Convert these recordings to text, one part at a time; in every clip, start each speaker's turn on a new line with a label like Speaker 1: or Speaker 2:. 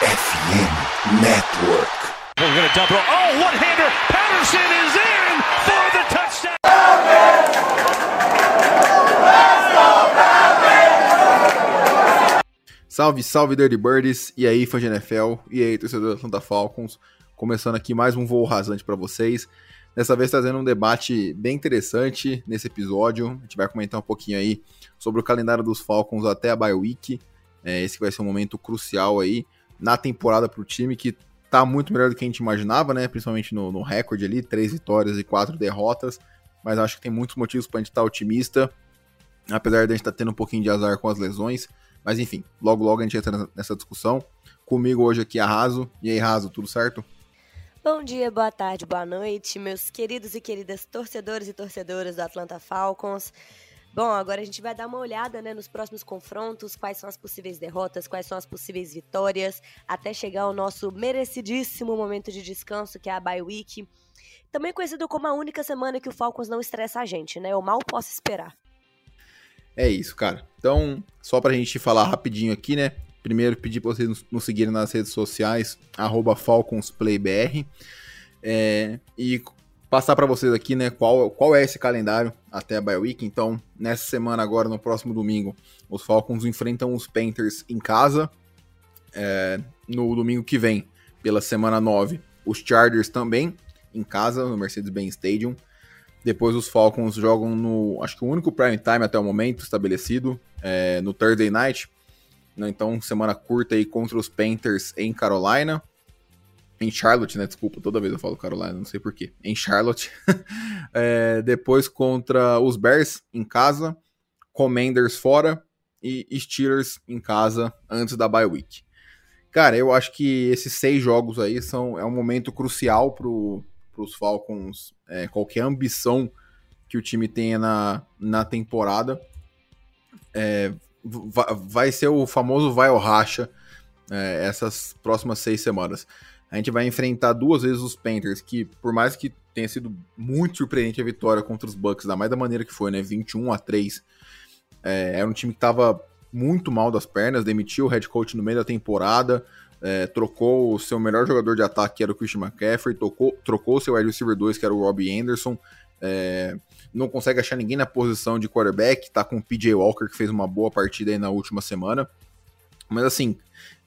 Speaker 1: FM Network.
Speaker 2: We're going to double. Oh, one-hander. Patterson is in for the touchdown.
Speaker 3: Salve, salve Dirty Birds, e aí fã de NFL, e aí torcedor da Atlanta Falcons, começando aqui mais um voo rasante para vocês. Dessa vez trazendo um debate bem interessante nesse episódio. A gente vai comentar um pouquinho aí sobre o calendário dos Falcons até a bye week. É, esse vai ser um momento crucial aí na temporada para o time que tá muito melhor do que a gente imaginava, né? Principalmente no, no recorde ali, três vitórias e quatro derrotas. Mas acho que tem muitos motivos para a gente estar tá otimista, apesar de a gente estar tá tendo um pouquinho de azar com as lesões. Mas enfim, logo logo a gente entra nessa discussão. Comigo hoje aqui a Raso. E aí, Raso, tudo certo?
Speaker 4: Bom dia, boa tarde, boa noite, meus queridos e queridas torcedores e torcedoras do Atlanta Falcons. Bom, agora a gente vai dar uma olhada né, nos próximos confrontos, quais são as possíveis derrotas, quais são as possíveis vitórias, até chegar ao nosso merecidíssimo momento de descanso, que é a bye week. Também conhecido como a única semana que o Falcons não estressa a gente, né? Eu mal posso esperar.
Speaker 3: É isso, cara. Então, só pra gente falar rapidinho aqui, né? Primeiro, pedir para vocês nos seguirem nas redes sociais, FalconsPlayBR. É, e passar para vocês aqui, né, qual, qual é esse calendário até a bye week. Então, nessa semana agora, no próximo domingo, os Falcons enfrentam os Panthers em casa. É, no domingo que vem, pela semana 9, os Chargers também em casa, no Mercedes-Benz Stadium. Depois os Falcons jogam no, acho que o único prime time até o momento estabelecido, é, no Thursday Night, né? Então, semana curta aí contra os Panthers em Carolina. Em Charlotte, né? Desculpa, toda vez eu falo Carolina, não sei porquê. Em Charlotte. é, depois contra os Bears em casa. Commanders fora. E Steelers em casa antes da bye week. Cara, eu acho que esses seis jogos aí são é um momento crucial para os Falcons. É, qualquer ambição que o time tenha na, na temporada. É, vai ser o famoso vai ou racha é, essas próximas seis semanas. A gente vai enfrentar duas vezes os Panthers, que por mais que tenha sido muito surpreendente a vitória contra os Bucks, da mais da maneira que foi, né? 21 a 3. É, era um time que estava muito mal das pernas, demitiu o head coach no meio da temporada, é, trocou o seu melhor jogador de ataque, que era o Christian McCaffrey, trocou, trocou o seu wide receiver 2, que era o Robbie Anderson, é, não consegue achar ninguém na posição de quarterback, tá com o PJ Walker, que fez uma boa partida aí na última semana. Mas assim,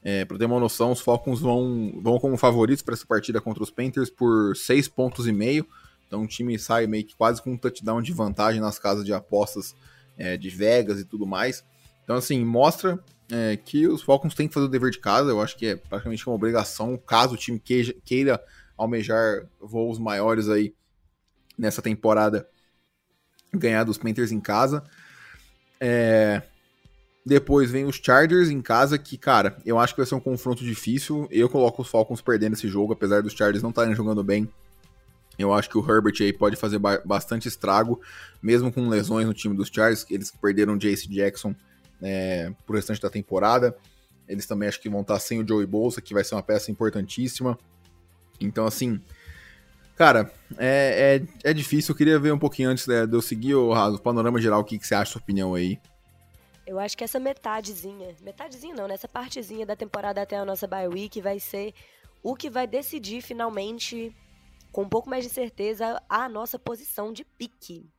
Speaker 3: é, para ter uma noção, os Falcons vão, vão como favoritos para essa partida contra os Panthers por 6 pontos e meio. Então o time sai meio que quase com um touchdown de vantagem nas casas de apostas é, de Vegas e tudo mais. Então assim, mostra é, que os Falcons têm que fazer o dever de casa. Eu acho que é praticamente uma obrigação, caso o time queira, queira almejar voos maiores aí nessa temporada ganhar dos Panthers em casa. É... Depois vem os Chargers em casa, que, cara, eu acho que vai ser um confronto difícil. Eu coloco os Falcons perdendo esse jogo, apesar dos Chargers não estarem jogando bem. Eu acho que o Herbert aí pode fazer ba bastante estrago, mesmo com lesões no time dos Chargers. Eles perderam o Jace Jackson é, pro restante da temporada. Eles também acho que vão estar sem o Joey Bolsa, que vai ser uma peça importantíssima. Então, assim, Cara, é, é, é, difícil. Eu queria ver um pouquinho antes né, de eu seguir o, o panorama geral, o que, que você acha, sua opinião aí.
Speaker 4: Eu acho que essa metadezinha, metadezinha não, né? Essa partezinha da temporada até a nossa bye week vai ser o que vai decidir finalmente, com um pouco mais de certeza, a nossa posição de pique.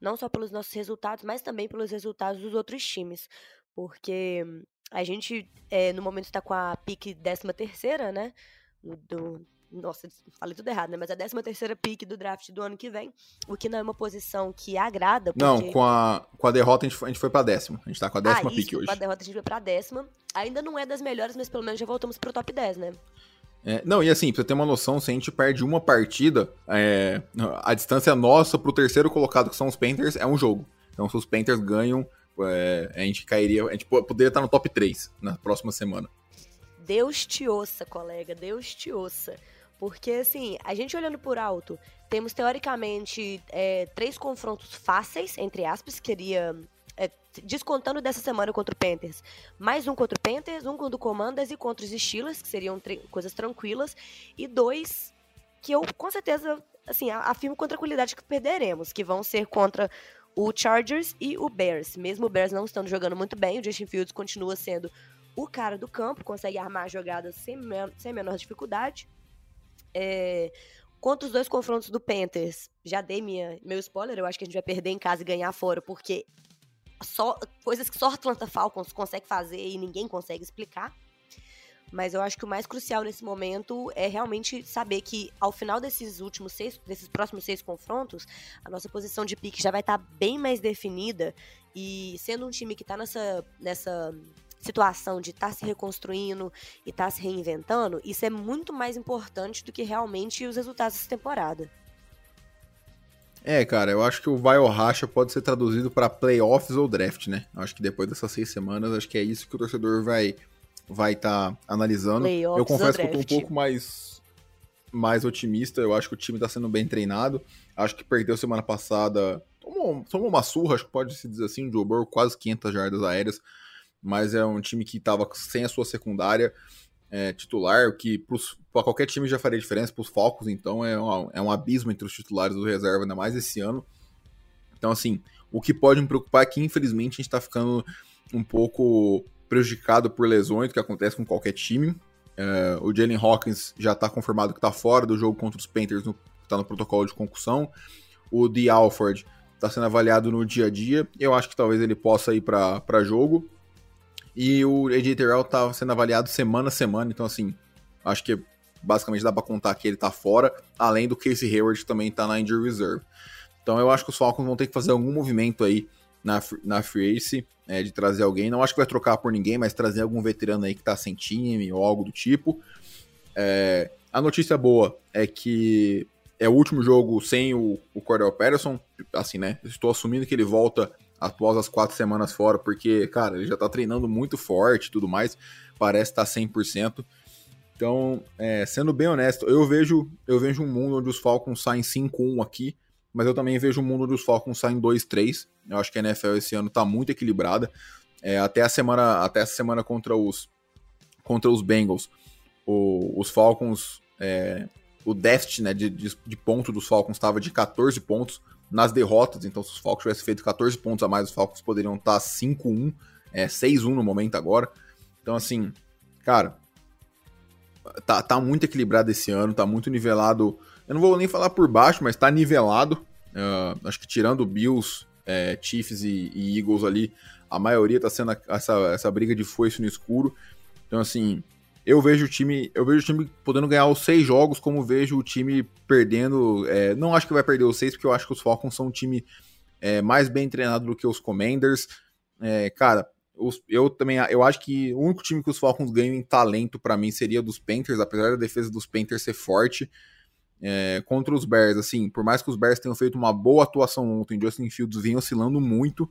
Speaker 4: Não só pelos nossos resultados, mas também pelos resultados dos outros times. Porque a gente, é, no momento, está com a pique 13 terceira, né? Do, nossa, falei tudo errado, né? Mas a 13 terceira pick do draft do ano que vem, o que não é uma posição que agrada. Porque...
Speaker 3: Não, com a, com a derrota a gente foi, a gente foi pra décima. A gente tá com a décima
Speaker 4: ah,
Speaker 3: pick hoje.
Speaker 4: Com a derrota a gente foi pra décima. Ainda não é das melhores, mas pelo menos já voltamos pro top 10, né?
Speaker 3: É, não, e assim, pra você ter uma noção, se a gente perde uma partida, é, a distância nossa pro terceiro colocado, que são os Panthers, é um jogo. Então, se os Panthers ganham, é, a gente cairia, a gente poderia estar no top 3 na próxima semana.
Speaker 4: Deus te ouça, colega, Deus te ouça. Porque, assim, a gente olhando por alto, temos teoricamente é, três confrontos fáceis, entre aspas, queria. É, descontando dessa semana contra o Panthers, mais um contra o Panthers, um contra o Commanders e contra os Steelers, que seriam coisas tranquilas, e dois que eu com certeza, assim, afirmo com tranquilidade que perderemos, que vão ser contra o Chargers e o Bears. Mesmo o Bears não estando jogando muito bem, o Justin Fields continua sendo o cara do campo, consegue armar a jogada sem, sem menor dificuldade. É, Quanto os dois confrontos do Panthers, já dei minha, meu spoiler, eu acho que a gente vai perder em casa e ganhar fora, porque só coisas que só Atlanta Falcons consegue fazer e ninguém consegue explicar. Mas eu acho que o mais crucial nesse momento é realmente saber que ao final desses últimos seis, desses próximos seis confrontos, a nossa posição de pique já vai estar tá bem mais definida. E sendo um time que está nessa, nessa situação de estar tá se reconstruindo e estar tá se reinventando, isso é muito mais importante do que realmente os resultados dessa temporada.
Speaker 3: É, cara, eu acho que o vai ou racha pode ser traduzido para playoffs ou draft, né? Acho que depois dessas seis semanas, acho que é isso que o torcedor vai vai estar tá analisando.
Speaker 4: Playoffs
Speaker 3: eu confesso que eu tô um pouco mais mais otimista. Eu acho que o time tá sendo bem treinado. Acho que perdeu semana passada. Tomou, tomou uma surra, acho que pode se dizer assim. O Joe Burrow quase 500 jardas aéreas mas é um time que estava sem a sua secundária é, titular, o que para qualquer time já faria diferença, para os Falcons, então, é, é um abismo entre os titulares do reserva, ainda mais esse ano. Então, assim, o que pode me preocupar é que, infelizmente, a gente está ficando um pouco prejudicado por lesões, que acontece com qualquer time. É, o Jalen Hawkins já está confirmado que está fora do jogo contra os Panthers, está no protocolo de concussão. O D. Alford está sendo avaliado no dia a dia. Eu acho que talvez ele possa ir para jogo. E o AJ Terrell tá sendo avaliado semana a semana, então assim, acho que basicamente dá para contar que ele tá fora, além do Casey Hayward que também tá na injury reserve. Então eu acho que os Falcons vão ter que fazer algum movimento aí na, na free agency, é, de trazer alguém. Não acho que vai trocar por ninguém, mas trazer algum veterano aí que tá sem time ou algo do tipo. É, a notícia boa é que é o último jogo sem o, o Cordell Patterson, assim, né? Estou assumindo que ele volta após as quatro semanas fora, porque, cara, ele já tá treinando muito forte tudo mais, parece estar tá 100%. Então, é, sendo bem honesto, eu vejo, eu vejo um mundo onde os Falcons saem 5-1 aqui, mas eu também vejo um mundo onde os Falcons saem 2-3. Eu acho que a NFL esse ano tá muito equilibrada. É, até a semana, até essa semana contra os contra os Bengals, o, os Falcons, é, o déficit né, de, de, de ponto dos Falcons estava de 14 pontos nas derrotas. Então, se os Falcons tivessem feito 14 pontos a mais, os Falcons poderiam estar 5-1, é, 6-1 no momento agora. Então, assim, cara, tá, tá muito equilibrado esse ano, tá muito nivelado. Eu não vou nem falar por baixo, mas tá nivelado. Uh, acho que tirando Bills, é, Chiefs e, e, Eagles ali, a maioria tá sendo essa, essa briga de foice no escuro. Então, assim, eu vejo o time, eu vejo o time podendo ganhar os seis jogos, como vejo o time perdendo. É, não acho que vai perder os seis, porque eu acho que os Falcons são um time é, mais bem treinado do que os Commanders. É, cara, os, eu também eu acho que o único time que os Falcons ganham em talento para mim seria dos Panthers, apesar da defesa dos Panthers ser forte. É, contra os Bears, assim, por mais que os Bears tenham feito uma boa atuação ontem, Justin Fields vinha oscilando muito.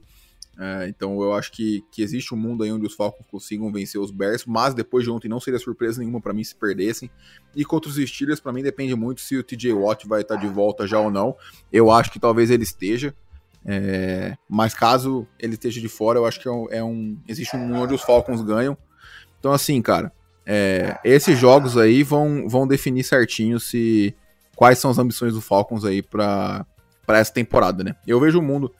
Speaker 3: É, então eu acho que, que existe um mundo aí onde os Falcons consigam vencer os Bears, mas depois de ontem não seria surpresa nenhuma para mim se perdessem. E contra os Steelers, para mim depende muito se o TJ Watt vai estar tá de volta já ou não. Eu acho que talvez ele esteja. É, mas caso ele esteja de fora, eu acho que é um, é um existe um mundo onde os Falcons ganham. Então assim, cara, é, esses jogos aí vão, vão definir certinho se quais são as ambições do Falcons aí para essa temporada, né? Eu vejo o mundo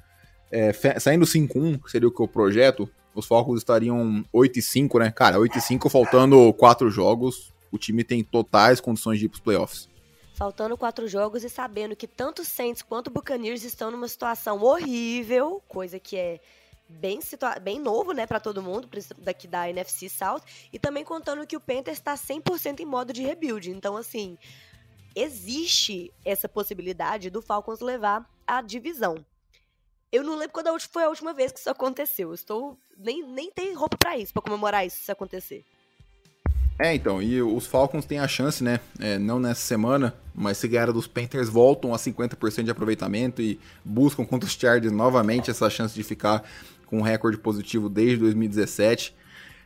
Speaker 3: é, saindo 5-1, que seria o que eu projeto, os Falcons estariam 8 5, né? Cara, 8 5 faltando 4 jogos, o time tem totais condições de ir pros playoffs.
Speaker 4: Faltando quatro jogos e sabendo que tanto Saints quanto Buccaneers estão numa situação horrível, coisa que é bem, situa bem novo, né, para todo mundo, daqui da NFC South, e também contando que o Panthers está 100% em modo de rebuild. Então, assim, existe essa possibilidade do Falcons levar a divisão. Eu não lembro quando foi a última vez que isso aconteceu. Eu estou. Nem, nem tem roupa para isso, para comemorar isso se acontecer.
Speaker 3: É, então, e os Falcons têm a chance, né? É, não nessa semana, mas se ganhar dos Panthers, voltam a 50% de aproveitamento e buscam contra os Chargers novamente essa chance de ficar com um recorde positivo desde 2017.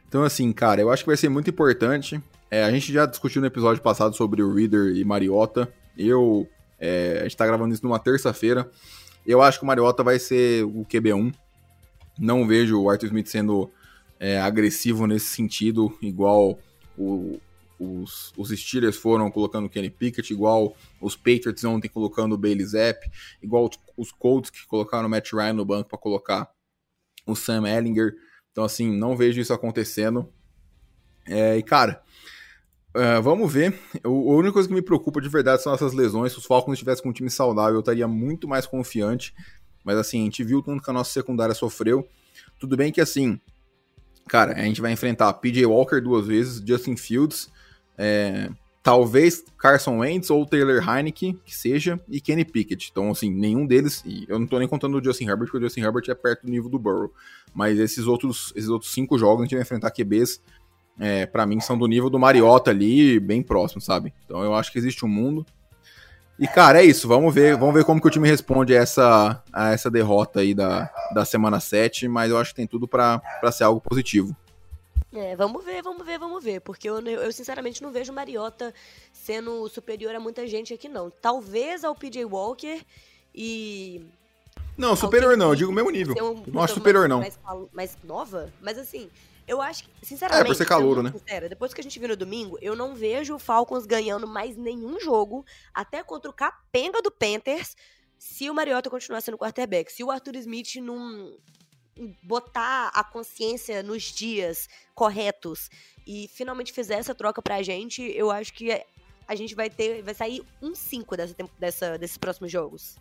Speaker 3: Então, assim, cara, eu acho que vai ser muito importante. É, a gente já discutiu no episódio passado sobre o Reader e Mariota. Eu. É, a gente tá gravando isso numa terça-feira. Eu acho que o Mariota vai ser o QB1. Não vejo o Arthur Smith sendo é, agressivo nesse sentido, igual o, os, os Steelers foram colocando o Kenny Pickett, igual os Patriots ontem colocando o Bailey Zapp, igual os Colts que colocaram o Matt Ryan no banco para colocar o Sam Ellinger. Então, assim, não vejo isso acontecendo. É, e, cara, uh, vamos ver. O, a única coisa que me preocupa de verdade são essas lesões. Se os Falcons estivessem com um time saudável, eu estaria muito mais confiante. Mas, assim, a gente viu tanto que a nossa secundária sofreu. Tudo bem que, assim, cara, a gente vai enfrentar PJ Walker duas vezes, Justin Fields, é, talvez Carson Wentz ou Taylor Heineke, que seja, e Kenny Pickett. Então, assim, nenhum deles, e eu não tô nem contando o Justin Herbert, porque o Justin Herbert é perto do nível do Burrow. Mas esses outros, esses outros cinco jogos a gente vai enfrentar QBs, é, para mim, são do nível do Mariota ali, bem próximo, sabe? Então eu acho que existe um mundo. E, cara, é isso. Vamos ver, vamos ver como que o time responde a essa, a essa derrota aí da, da semana 7, mas eu acho que tem tudo para ser algo positivo.
Speaker 4: É, vamos ver, vamos ver, vamos ver. Porque eu, eu sinceramente não vejo o Mariota sendo superior a muita gente aqui, não. Talvez ao PJ Walker e.
Speaker 3: Não, superior não, eu digo o mesmo nível. Um, não acho superior, não.
Speaker 4: Mais, mais, nova, mas assim, eu acho que, sinceramente.
Speaker 3: É, por ser calouro, né?
Speaker 4: Sincera, depois que a gente viu no domingo, eu não vejo o Falcons ganhando mais nenhum jogo, até contra o capenga do Panthers, se o Mariota continuar sendo quarterback. Se o Arthur Smith não botar a consciência nos dias corretos e finalmente fizer essa troca pra gente, eu acho que a gente vai ter. Vai sair um 5 dessa, dessa, desses próximos jogos.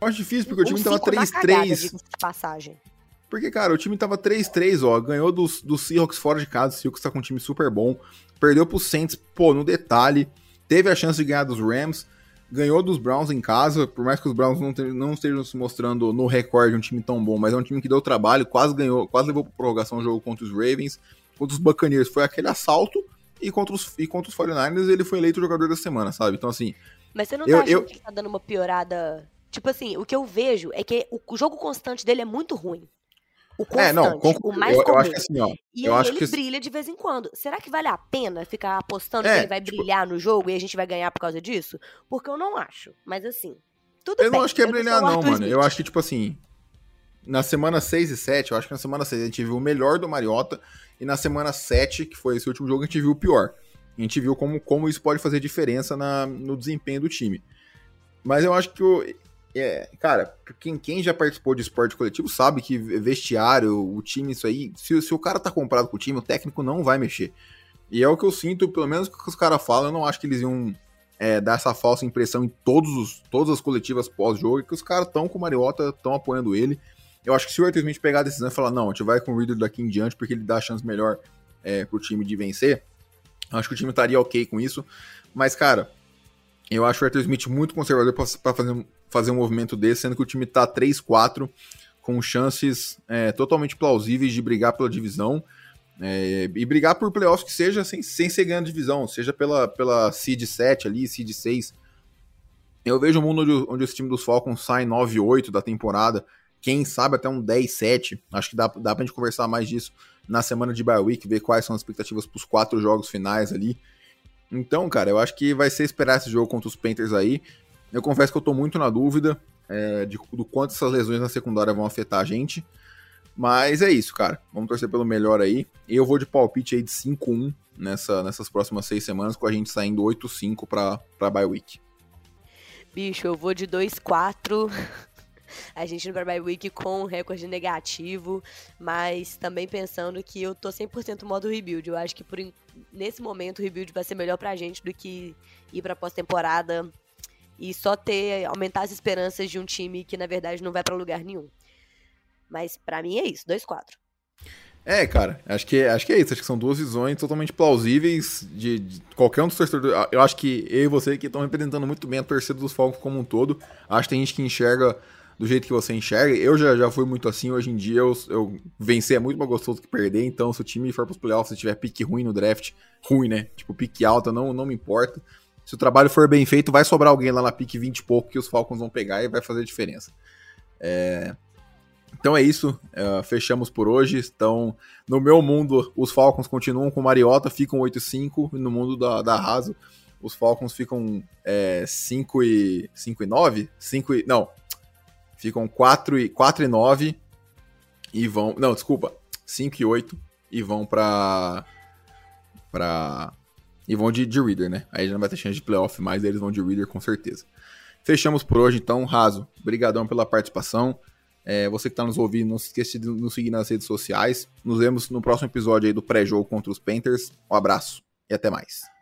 Speaker 3: Eu acho difícil, porque um o time tava 3-3.
Speaker 4: passagem.
Speaker 3: Porque, cara, o time tava 3-3, ó. Ganhou dos, dos Seahawks fora de casa. O Seahawks tá com um time super bom. Perdeu pro Saints, pô, no detalhe. Teve a chance de ganhar dos Rams ganhou dos Browns em casa, por mais que os Browns não, não estejam se mostrando no recorde um time tão bom, mas é um time que deu trabalho, quase ganhou, quase levou para prorrogação o jogo contra os Ravens, contra os Buccaneers foi aquele assalto, e contra os, e contra os 49ers ele foi eleito jogador da semana, sabe? Então assim...
Speaker 4: Mas você não eu, tá achando eu... que tá dando uma piorada... Tipo assim, o que eu vejo é que o jogo constante dele é muito ruim. O constante, é, não, o mais eu, comum. Eu acho que assim, ó, e eu acho ele que... brilha de vez em quando. Será que vale a pena ficar apostando é, que ele vai tipo... brilhar no jogo e a gente vai ganhar por causa disso? Porque eu não acho. Mas assim, tudo
Speaker 3: eu
Speaker 4: bem.
Speaker 3: Eu não acho que é brilhar não, mano. Smith. Eu acho que, tipo assim, na semana 6 e 7, eu acho que na semana 6 a gente viu o melhor do Mariota, e na semana 7, que foi esse último jogo, a gente viu o pior. A gente viu como, como isso pode fazer diferença na, no desempenho do time. Mas eu acho que o, é, cara, quem, quem já participou de esporte coletivo sabe que vestiário, o time, isso aí, se, se o cara tá comprado com o time, o técnico não vai mexer. E é o que eu sinto, pelo menos que os caras falam, eu não acho que eles iam é, dar essa falsa impressão em todos os, todas as coletivas pós-jogo, que os caras estão com o Mariota, estão apoiando ele. Eu acho que se o Arthur Smith pegar a decisão e falar, não, a gente vai com o Reader daqui em diante, porque ele dá a chance melhor é, pro time de vencer, acho que o time estaria ok com isso. Mas, cara, eu acho o Arthur Smith muito conservador para fazer, fazer um movimento desse, sendo que o time tá 3-4, com chances é, totalmente plausíveis de brigar pela divisão. É, e brigar por playoffs que seja sem, sem ser ganhando divisão, seja pela, pela Seed 7 ali, Seed 6. Eu vejo um mundo onde, onde esse time dos Falcons sai 9-8 da temporada, quem sabe até um 10-7. Acho que dá, dá pra gente conversar mais disso na semana de bye week, ver quais são as expectativas pros quatro jogos finais ali. Então, cara, eu acho que vai ser esperar esse jogo contra os Panthers aí. Eu confesso que eu tô muito na dúvida é, de, do quanto essas lesões na secundária vão afetar a gente. Mas é isso, cara. Vamos torcer pelo melhor aí. Eu vou de palpite aí de 5-1 nessa, nessas próximas seis semanas, com a gente saindo 8-5 pra, pra bye week.
Speaker 4: Bicho, eu vou de 2-4. a gente no bye week com um recorde negativo, mas também pensando que eu tô 100% modo rebuild. Eu acho que por nesse momento o rebuild vai ser melhor pra gente do que ir pra pós-temporada e só ter aumentar as esperanças de um time que na verdade não vai para lugar nenhum. Mas para mim é isso, 2-4.
Speaker 3: É, cara, acho que, acho que é isso. Acho que são duas visões totalmente plausíveis de, de qualquer um dos torcedores. Eu acho que eu e você que estão representando muito bem a torcida dos Falcons como um todo. Acho que tem gente que enxerga do jeito que você enxerga. Eu já, já fui muito assim. Hoje em dia eu, eu vencer é muito mais gostoso que perder. Então, se o time for pros playoffs e tiver pique ruim no draft, ruim, né? Tipo, pique alta, não, não me importa. Se o trabalho for bem feito, vai sobrar alguém lá na pique 20 e pouco que os Falcons vão pegar e vai fazer diferença. É... Então é isso, é, fechamos por hoje. Então, no meu mundo, os Falcons continuam com Mariota, ficam 8 e 5. E no mundo da, da Raso, os Falcons ficam é, 5 e 5 e 9? 5 e. Não. Ficam 4 e, 4 e 9 e vão. Não, desculpa. 5 e 8 e vão pra. pra e vão de, de Reader, né? Aí já não vai ter chance de playoff mais, eles vão de Reader com certeza. Fechamos por hoje, então. Raso, brigadão pela participação. É, você que está nos ouvindo, não se esqueça de nos seguir nas redes sociais. Nos vemos no próximo episódio aí do pré-jogo contra os Panthers. Um abraço e até mais.